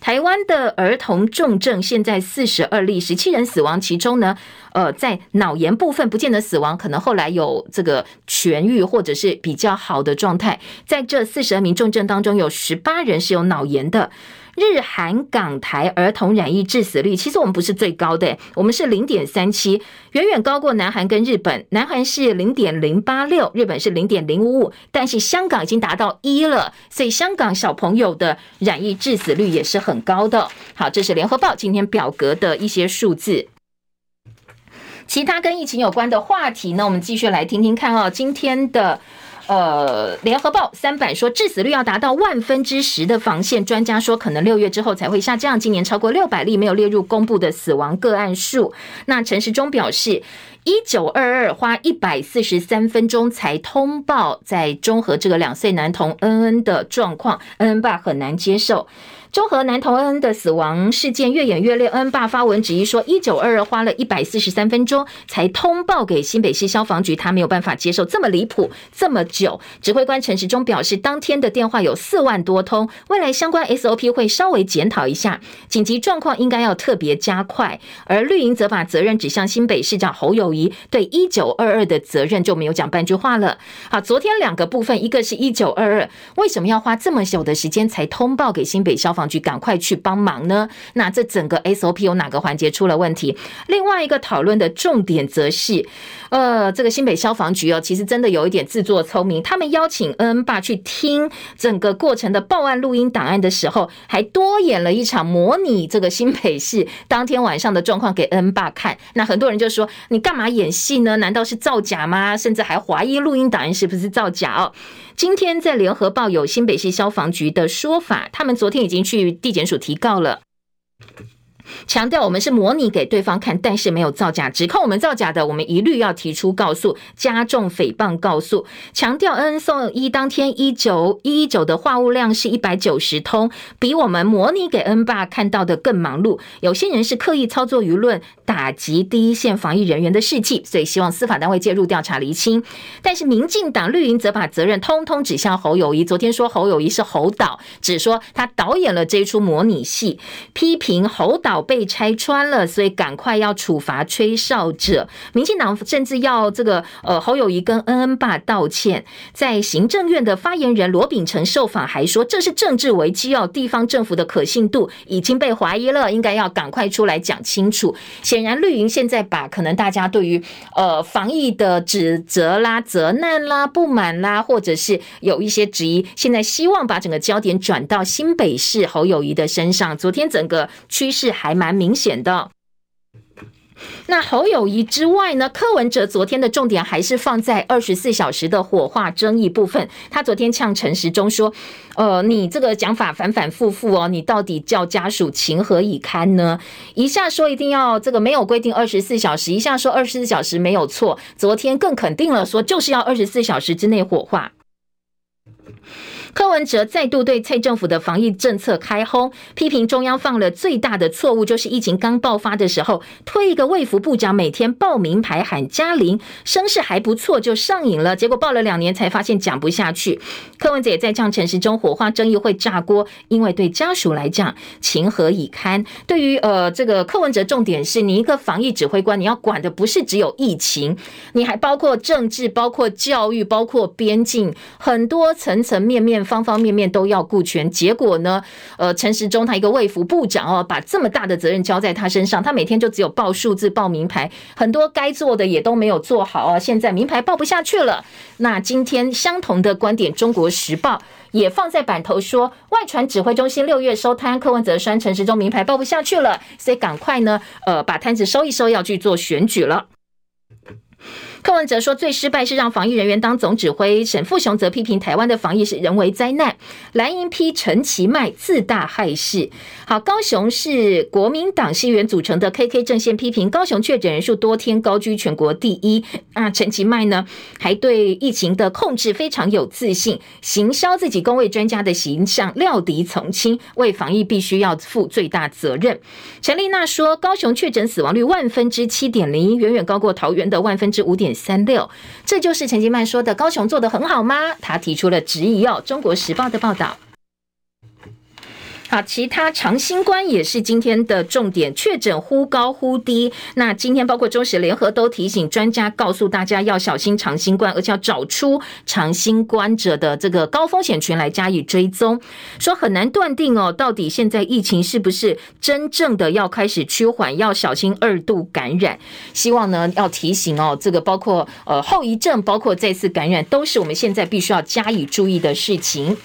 台湾的儿童重症现在四十二例，十七人死亡，其中呢，呃，在脑炎部分不见得死亡，可能后来有这个痊愈或者是比较好的状态。在这四十二名重症当中，有十八人是有脑炎的。日韩港台儿童染疫致死率，其实我们不是最高的，我们是零点三七，远远高过南韩跟日本。南韩是零点零八六，日本是零点零五五，但是香港已经达到一了，所以香港小朋友的染疫致死率也是很高的。好，这是联合报今天表格的一些数字。其他跟疫情有关的话题呢，我们继续来听听看哦，今天的。呃，联合报三版说，致死率要达到万分之十的防线，专家说可能六月之后才会下降。今年超过六百例没有列入公布的死亡个案数。那陈时中表示，一九二二花一百四十三分钟才通报在中和这个两岁男童恩恩的状况，恩恩爸很难接受。中和男童恩的死亡事件越演越烈，恩爸发文质疑说，一九二二花了一百四十三分钟才通报给新北市消防局，他没有办法接受这么离谱这么久。指挥官陈时中表示，当天的电话有四万多通，未来相关 SOP 会稍微检讨一下，紧急状况应该要特别加快。而绿营则把责任指向新北市长侯友谊，对一九二二的责任就没有讲半句话了。好，昨天两个部分，一个是一九二二，为什么要花这么久的时间才通报给新北消防局赶快去帮忙呢？那这整个 SOP 有哪个环节出了问题？另外一个讨论的重点则是，呃，这个新北消防局哦，其实真的有一点自作聪明。他们邀请恩恩爸去听整个过程的报案录音档案的时候，还多演了一场模拟这个新北市当天晚上的状况给恩爸看。那很多人就说：“你干嘛演戏呢？难道是造假吗？”甚至还怀疑录音档案是不是造假哦。今天在联合报有新北市消防局的说法，他们昨天已经去地检署提告了。强调我们是模拟给对方看，但是没有造假。指控我们造假的，我们一律要提出告诉，加重诽谤告诉。强调恩送一当天一九一一九的话务量是一百九十通，比我们模拟给恩爸看到的更忙碌。有些人是刻意操作舆论，打击第一线防疫人员的士气，所以希望司法单位介入调查厘清。但是民进党绿营则把责任通通指向侯友谊。昨天说侯友谊是侯导，只说他导演了这一出模拟戏，批评侯导。被拆穿了，所以赶快要处罚吹哨者。民进党甚至要这个呃侯友谊跟恩恩爸道歉。在行政院的发言人罗秉成受访还说，这是政治危机哦，地方政府的可信度已经被怀疑了，应该要赶快出来讲清楚。显然绿营现在把可能大家对于呃防疫的指责啦、责难啦、不满啦，或者是有一些质疑，现在希望把整个焦点转到新北市侯友谊的身上。昨天整个趋势还还。蛮明显的。那侯友谊之外呢？柯文哲昨天的重点还是放在二十四小时的火化争议部分。他昨天呛陈时中说：“呃，你这个讲法反反复复哦，你到底叫家属情何以堪呢？一下说一定要这个没有规定二十四小时，一下说二十四小时没有错。昨天更肯定了说就是要二十四小时之内火化。”柯文哲再度对蔡政府的防疫政策开轰，批评中央犯了最大的错误，就是疫情刚爆发的时候推一个卫福部长每天报名牌喊加零，声势还不错就上瘾了，结果报了两年才发现讲不下去。柯文哲也在呛陈时中火化争议会炸锅，因为对家属来讲情何以堪？对于呃这个柯文哲，重点是你一个防疫指挥官，你要管的不是只有疫情，你还包括政治、包括教育、包括边境，很多层层面面。方方面面都要顾全，结果呢？呃，陈时中他一个卫福部长哦，把这么大的责任交在他身上，他每天就只有报数字、报名牌，很多该做的也都没有做好啊。现在名牌报不下去了。那今天相同的观点，《中国时报》也放在版头说，外传指挥中心六月收摊，柯文哲说陈时中名牌报不下去了，所以赶快呢，呃，把摊子收一收，要去做选举了。柯文哲说，最失败是让防疫人员当总指挥。沈富雄则批评台湾的防疫是人为灾难。蓝营批陈其迈自大害事。好，高雄是国民党议员组成的 KK 阵线批评高雄确诊人数多天高居全国第一。啊，陈其迈呢还对疫情的控制非常有自信，行销自己公卫专家的形象，料敌从轻，为防疫必须要负最大责任。陈丽娜说，高雄确诊死亡率万分之七点零一，远远高过桃园的万分之五点。三六，这就是陈吉曼说的高雄做得很好吗？他提出了质疑哦。中国时报的报道。啊，其他长新冠也是今天的重点，确诊忽高忽低。那今天包括中时联合都提醒专家，告诉大家要小心长新冠，而且要找出长新冠者的这个高风险群来加以追踪。说很难断定哦，到底现在疫情是不是真正的要开始趋缓，要小心二度感染。希望呢要提醒哦，这个包括呃后遗症，包括再次感染，都是我们现在必须要加以注意的事情。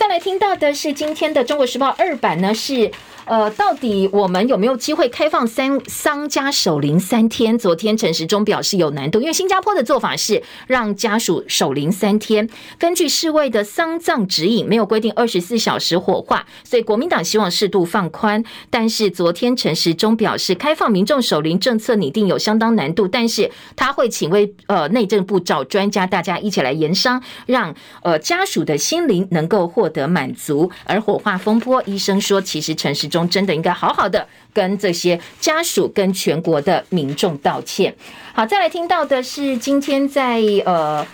再来听到的是今天的《中国时报》二版呢，是。呃，到底我们有没有机会开放三丧家守灵三天？昨天陈时中表示有难度，因为新加坡的做法是让家属守灵三天。根据世卫的丧葬指引，没有规定二十四小时火化，所以国民党希望适度放宽。但是昨天陈时中表示，开放民众守灵政策拟定有相当难度，但是他会请为呃内政部找专家，大家一起来研商，让呃家属的心灵能够获得满足。而火化风波，医生说其实陈时中。真的应该好好的跟这些家属、跟全国的民众道歉。好，再来听到的是今天在呃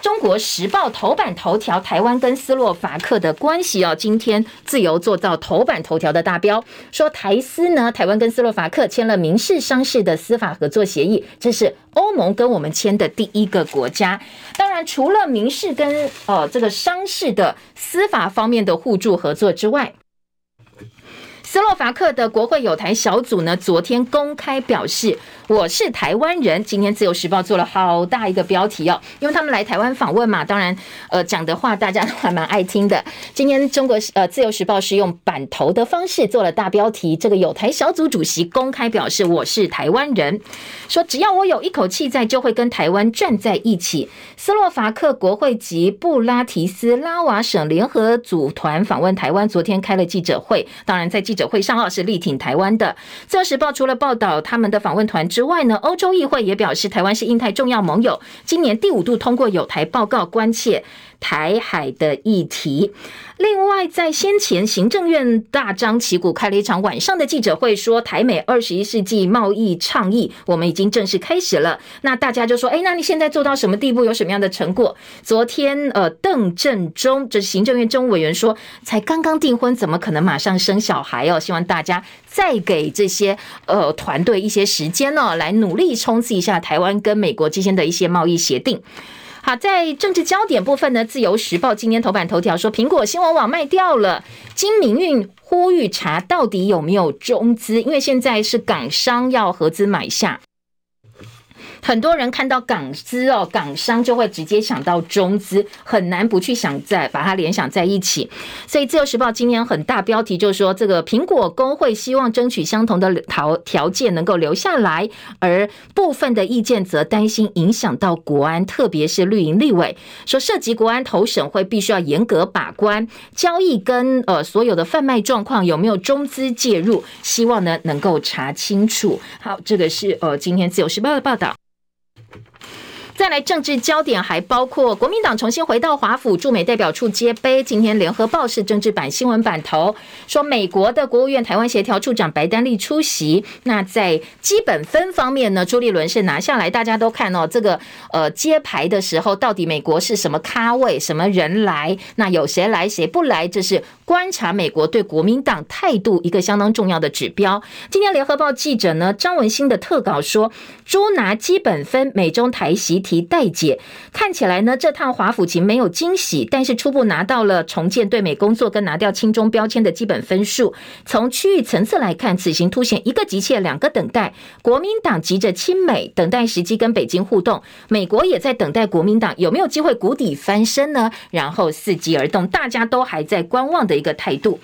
《中国时报》头版头条，台湾跟斯洛伐克的关系哦。今天自由做到头版头条的大标，说台斯呢，台湾跟斯洛伐克签了民事、商事的司法合作协议，这是欧盟跟我们签的第一个国家。当然，除了民事跟呃这个商事的司法方面的互助合作之外。斯洛伐克的国会有台小组呢，昨天公开表示，我是台湾人。今天自由时报做了好大一个标题哦，因为他们来台湾访问嘛，当然，呃，讲的话大家都还蛮爱听的。今天中国呃自由时报是用版头的方式做了大标题，这个有台小组主席公开表示，我是台湾人，说只要我有一口气在，就会跟台湾站在一起。斯洛伐克国会及布拉提斯拉瓦省联合组团访问台湾，昨天开了记者会，当然在记者。会上号是力挺台湾的。自由时报除了报道他们的访问团之外呢，欧洲议会也表示台湾是印太重要盟友，今年第五度通过有台报告，关切台海的议题。另外，在先前行政院大张旗鼓开了一场晚上的记者会，说台美二十一世纪贸易倡议我们已经正式开始了。那大家就说，哎，那你现在做到什么地步？有什么样的成果？昨天，呃，邓振中这是行政院政务委员说，才刚刚订婚，怎么可能马上生小孩哦？希望大家再给这些呃团队一些时间呢，来努力冲刺一下台湾跟美国之间的一些贸易协定。好，在政治焦点部分呢，《自由时报》今天头版头条说，苹果新闻网卖掉了，金明运呼吁查到底有没有中资，因为现在是港商要合资买下。很多人看到港资哦，港商就会直接想到中资，很难不去想在把它联想在一起。所以《自由时报》今天很大标题就是说，这个苹果工会希望争取相同的条条件能够留下来，而部分的意见则担心影响到国安，特别是绿营立委说，涉及国安投审会必须要严格把关交易跟呃所有的贩卖状况有没有中资介入，希望呢能够查清楚。好，这个是呃今天《自由时报》的报道。再来政治焦点还包括国民党重新回到华府驻美代表处接杯。今天联合报是政治版新闻版头说，美国的国务院台湾协调处长白丹利出席。那在基本分方面呢，朱立伦是拿下来。大家都看哦，这个呃揭牌的时候，到底美国是什么咖位，什么人来？那有谁来，谁不来？这是观察美国对国民党态度一个相当重要的指标。今天联合报记者呢张文新的特稿说，朱拿基本分，美中台习题待解。看起来呢，这趟华府琴没有惊喜，但是初步拿到了重建对美工作跟拿掉亲中标签的基本分数。从区域层次来看，此行凸显一个急切，两个等待。国民党急着亲美，等待时机跟北京互动；美国也在等待国民党有没有机会谷底翻身呢？然后伺机而动，大家都还在观望的一个态度。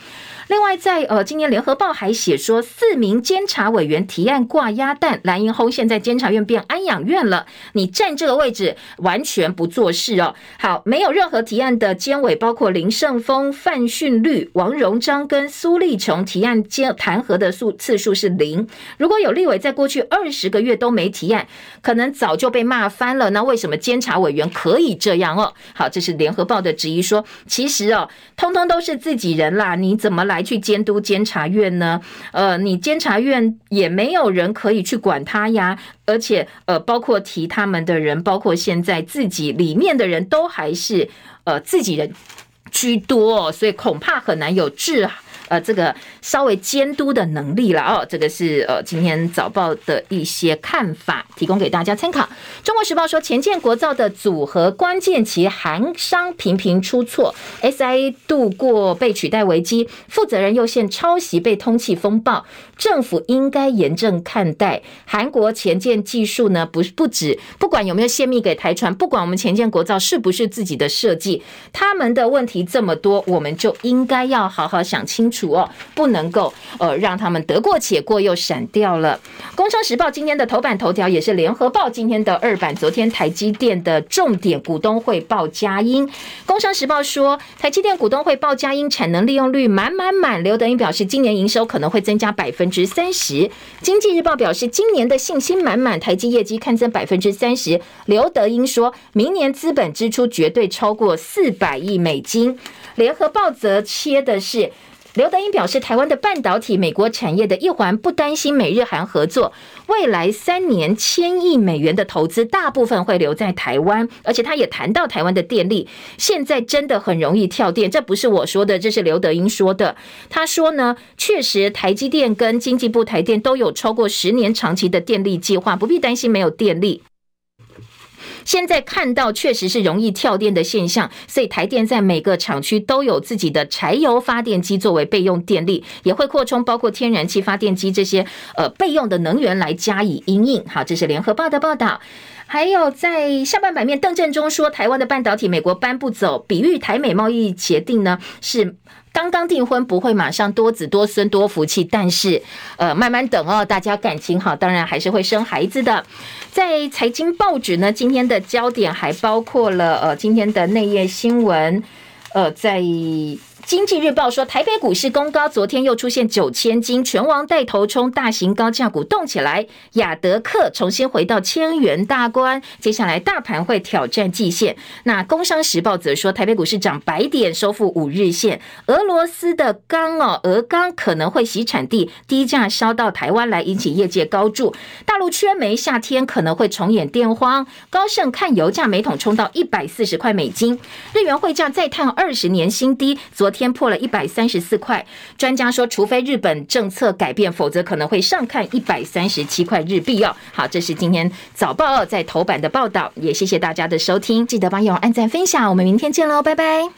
另外在，呃，今年联合报还写说，四名监察委员提案挂鸭蛋，蓝营轰现在监察院变安养院了，你站这个位置完全不做事哦。好，没有任何提案的监委，包括林胜峰、范训律、王荣章跟苏立琼提案监弹劾的数次数是零。如果有立委在过去二十个月都没提案，可能早就被骂翻了。那为什么监察委员可以这样哦？好，这是联合报的质疑说，其实哦，通通都是自己人啦，你怎么来？来去监督监察院呢？呃，你监察院也没有人可以去管他呀，而且呃，包括提他们的人，包括现在自己里面的人都还是呃自己人居多，所以恐怕很难有治。呃，这个稍微监督的能力了哦，这个是呃今天早报的一些看法，提供给大家参考。中国时报说，前舰国造的组合关键期韩商频频出错，SIA 度过被取代危机，负责人又现抄袭被通气风暴，政府应该严正看待韩国前舰技术呢？不不止，不管有没有泄密给台船，不管我们前舰国造是不是自己的设计，他们的问题这么多，我们就应该要好好想清楚。主哦，不能够呃让他们得过且过又闪掉了。工商时报今天的头版头条也是联合报今天的二版。昨天台积电的重点股东会报佳音。工商时报说，台积电股东会报佳音产能利用率满满满。刘德英表示，今年营收可能会增加百分之三十。经济日报表示，今年的信心满满，台积业绩看增百分之三十。刘德英说明年资本支出绝对超过四百亿美金。联合报则切的是。刘德英表示，台湾的半导体美国产业的一环，不担心美日韩合作，未来三年千亿美元的投资大部分会留在台湾，而且他也谈到台湾的电力现在真的很容易跳电，这不是我说的，这是刘德英说的。他说呢，确实台积电跟经济部台电都有超过十年长期的电力计划，不必担心没有电力。现在看到确实是容易跳电的现象，所以台电在每个厂区都有自己的柴油发电机作为备用电力，也会扩充包括天然气发电机这些呃备用的能源来加以应应。好，这是联合报的报道。还有在下半版面，邓正中说，台湾的半导体美国搬不走，比喻台美贸易协定呢是。刚刚订婚不会马上多子多孙多福气，但是呃慢慢等哦，大家感情好，当然还是会生孩子的。在财经报纸呢，今天的焦点还包括了呃今天的内页新闻，呃在。经济日报说，台北股市攻高，昨天又出现九千金，权王带头冲，大型高价股动起来，亚德客重新回到千元大关，接下来大盘会挑战季线。那工商时报则说，台北股市涨百点，收复五日线。俄罗斯的钢哦，俄钢可能会洗产地，低价销到台湾来，引起业界高筑。大陆缺煤，夏天可能会重演电荒。高盛看油价每桶冲到一百四十块美金，日元汇价再探二十年新低，昨天。天破了一百三十四块，专家说，除非日本政策改变，否则可能会上看一百三十七块日币哦。好，这是今天早报在头版的报道，也谢谢大家的收听，记得帮友按赞分享，我们明天见喽，拜拜。